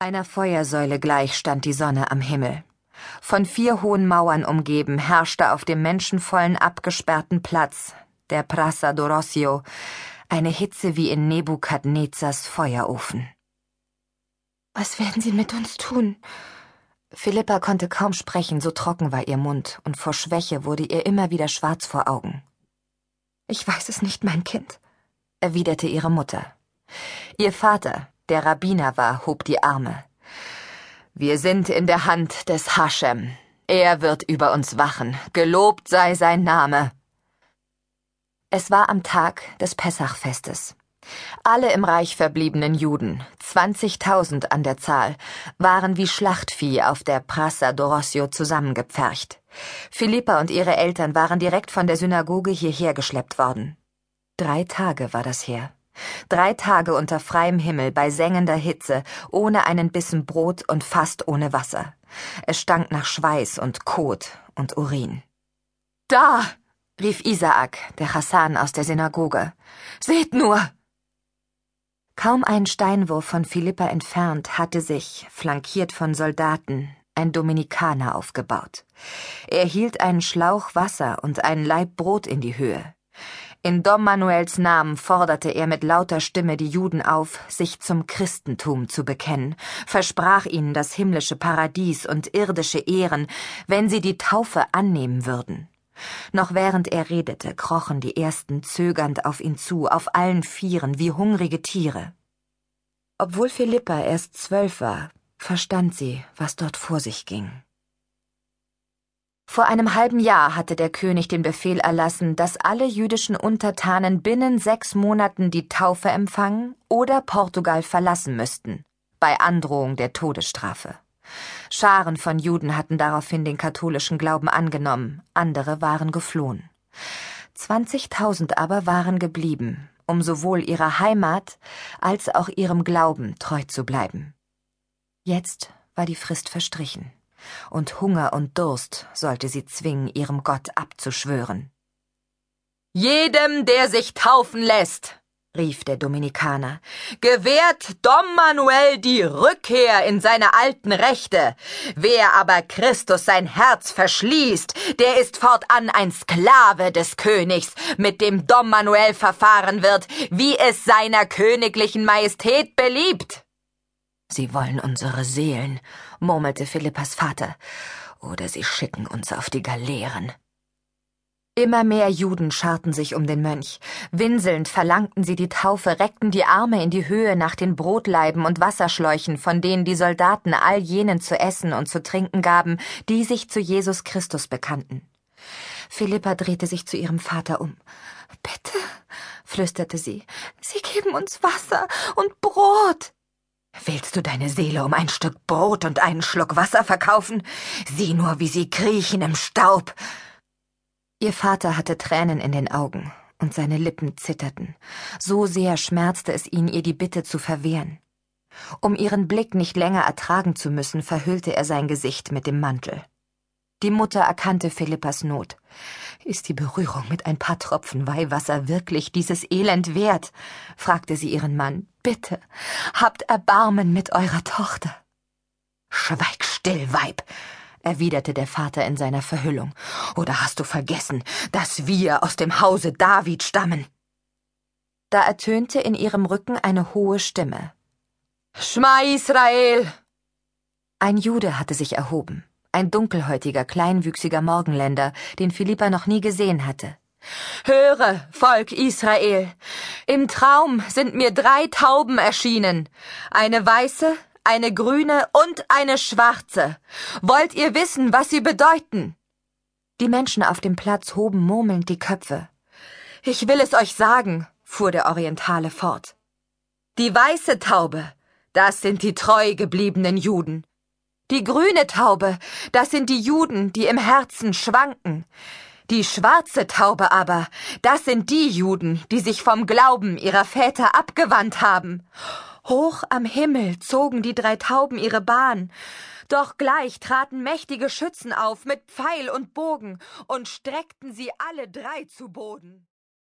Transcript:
Einer Feuersäule gleich stand die Sonne am Himmel. Von vier hohen Mauern umgeben herrschte auf dem menschenvollen abgesperrten Platz, der Praça do Rossio, eine Hitze wie in Nebukadnezars Feuerofen. Was werden Sie mit uns tun? Philippa konnte kaum sprechen, so trocken war ihr Mund, und vor Schwäche wurde ihr immer wieder schwarz vor Augen. Ich weiß es nicht, mein Kind, erwiderte ihre Mutter. Ihr Vater, der Rabbiner war, hob die Arme. Wir sind in der Hand des Hashem. Er wird über uns wachen. Gelobt sei sein Name. Es war am Tag des Pessachfestes. Alle im Reich verbliebenen Juden, 20.000 an der Zahl, waren wie Schlachtvieh auf der Praça d'Orossio zusammengepfercht. Philippa und ihre Eltern waren direkt von der Synagoge hierher geschleppt worden. Drei Tage war das her. Drei Tage unter freiem Himmel bei sengender Hitze, ohne einen Bissen Brot und fast ohne Wasser. Es stank nach Schweiß und Kot und Urin. Da! rief Isaak, der Hassan aus der Synagoge. Seht nur! Kaum einen Steinwurf von Philippa entfernt hatte sich, flankiert von Soldaten, ein Dominikaner aufgebaut. Er hielt einen Schlauch Wasser und einen Laib Brot in die Höhe. In Dom Manuels Namen forderte er mit lauter Stimme die Juden auf, sich zum Christentum zu bekennen, versprach ihnen das himmlische Paradies und irdische Ehren, wenn sie die Taufe annehmen würden. Noch während er redete, krochen die ersten zögernd auf ihn zu, auf allen Vieren, wie hungrige Tiere. Obwohl Philippa erst zwölf war, verstand sie, was dort vor sich ging. Vor einem halben Jahr hatte der König den Befehl erlassen, dass alle jüdischen Untertanen binnen sechs Monaten die Taufe empfangen oder Portugal verlassen müssten, bei Androhung der Todesstrafe. Scharen von Juden hatten daraufhin den katholischen Glauben angenommen, andere waren geflohen. Zwanzigtausend aber waren geblieben, um sowohl ihrer Heimat als auch ihrem Glauben treu zu bleiben. Jetzt war die Frist verstrichen und Hunger und Durst sollte sie zwingen, ihrem Gott abzuschwören. Jedem, der sich taufen lässt, rief der Dominikaner, gewährt Dom Manuel die Rückkehr in seine alten Rechte. Wer aber Christus sein Herz verschließt, der ist fortan ein Sklave des Königs, mit dem Dom Manuel verfahren wird, wie es seiner königlichen Majestät beliebt. Sie wollen unsere Seelen, murmelte Philippas Vater, oder sie schicken uns auf die Galeeren. Immer mehr Juden scharten sich um den Mönch. Winselnd verlangten sie die Taufe, reckten die Arme in die Höhe nach den Brotleiben und Wasserschläuchen, von denen die Soldaten all jenen zu essen und zu trinken gaben, die sich zu Jesus Christus bekannten. Philippa drehte sich zu ihrem Vater um. Bitte, flüsterte sie, Sie geben uns Wasser und Brot. Willst du deine Seele um ein Stück Brot und einen Schluck Wasser verkaufen? Sieh nur, wie sie kriechen im Staub. Ihr Vater hatte Tränen in den Augen, und seine Lippen zitterten. So sehr schmerzte es ihn, ihr die Bitte zu verwehren. Um ihren Blick nicht länger ertragen zu müssen, verhüllte er sein Gesicht mit dem Mantel. Die Mutter erkannte Philippas Not. Ist die Berührung mit ein paar Tropfen Weihwasser wirklich dieses Elend wert? fragte sie ihren Mann. Bitte, habt Erbarmen mit eurer Tochter. Schweig still, Weib, erwiderte der Vater in seiner Verhüllung. Oder hast du vergessen, dass wir aus dem Hause David stammen? Da ertönte in ihrem Rücken eine hohe Stimme. Schma Israel! Ein Jude hatte sich erhoben ein dunkelhäutiger, kleinwüchsiger Morgenländer, den Philippa noch nie gesehen hatte. Höre, Volk Israel, im Traum sind mir drei Tauben erschienen, eine weiße, eine grüne und eine schwarze. Wollt ihr wissen, was sie bedeuten? Die Menschen auf dem Platz hoben murmelnd die Köpfe. Ich will es euch sagen, fuhr der Orientale fort. Die weiße Taube, das sind die treu gebliebenen Juden. Die grüne Taube, das sind die Juden, die im Herzen schwanken. Die schwarze Taube aber, das sind die Juden, die sich vom Glauben ihrer Väter abgewandt haben. Hoch am Himmel zogen die drei Tauben ihre Bahn, doch gleich traten mächtige Schützen auf mit Pfeil und Bogen und streckten sie alle drei zu Boden.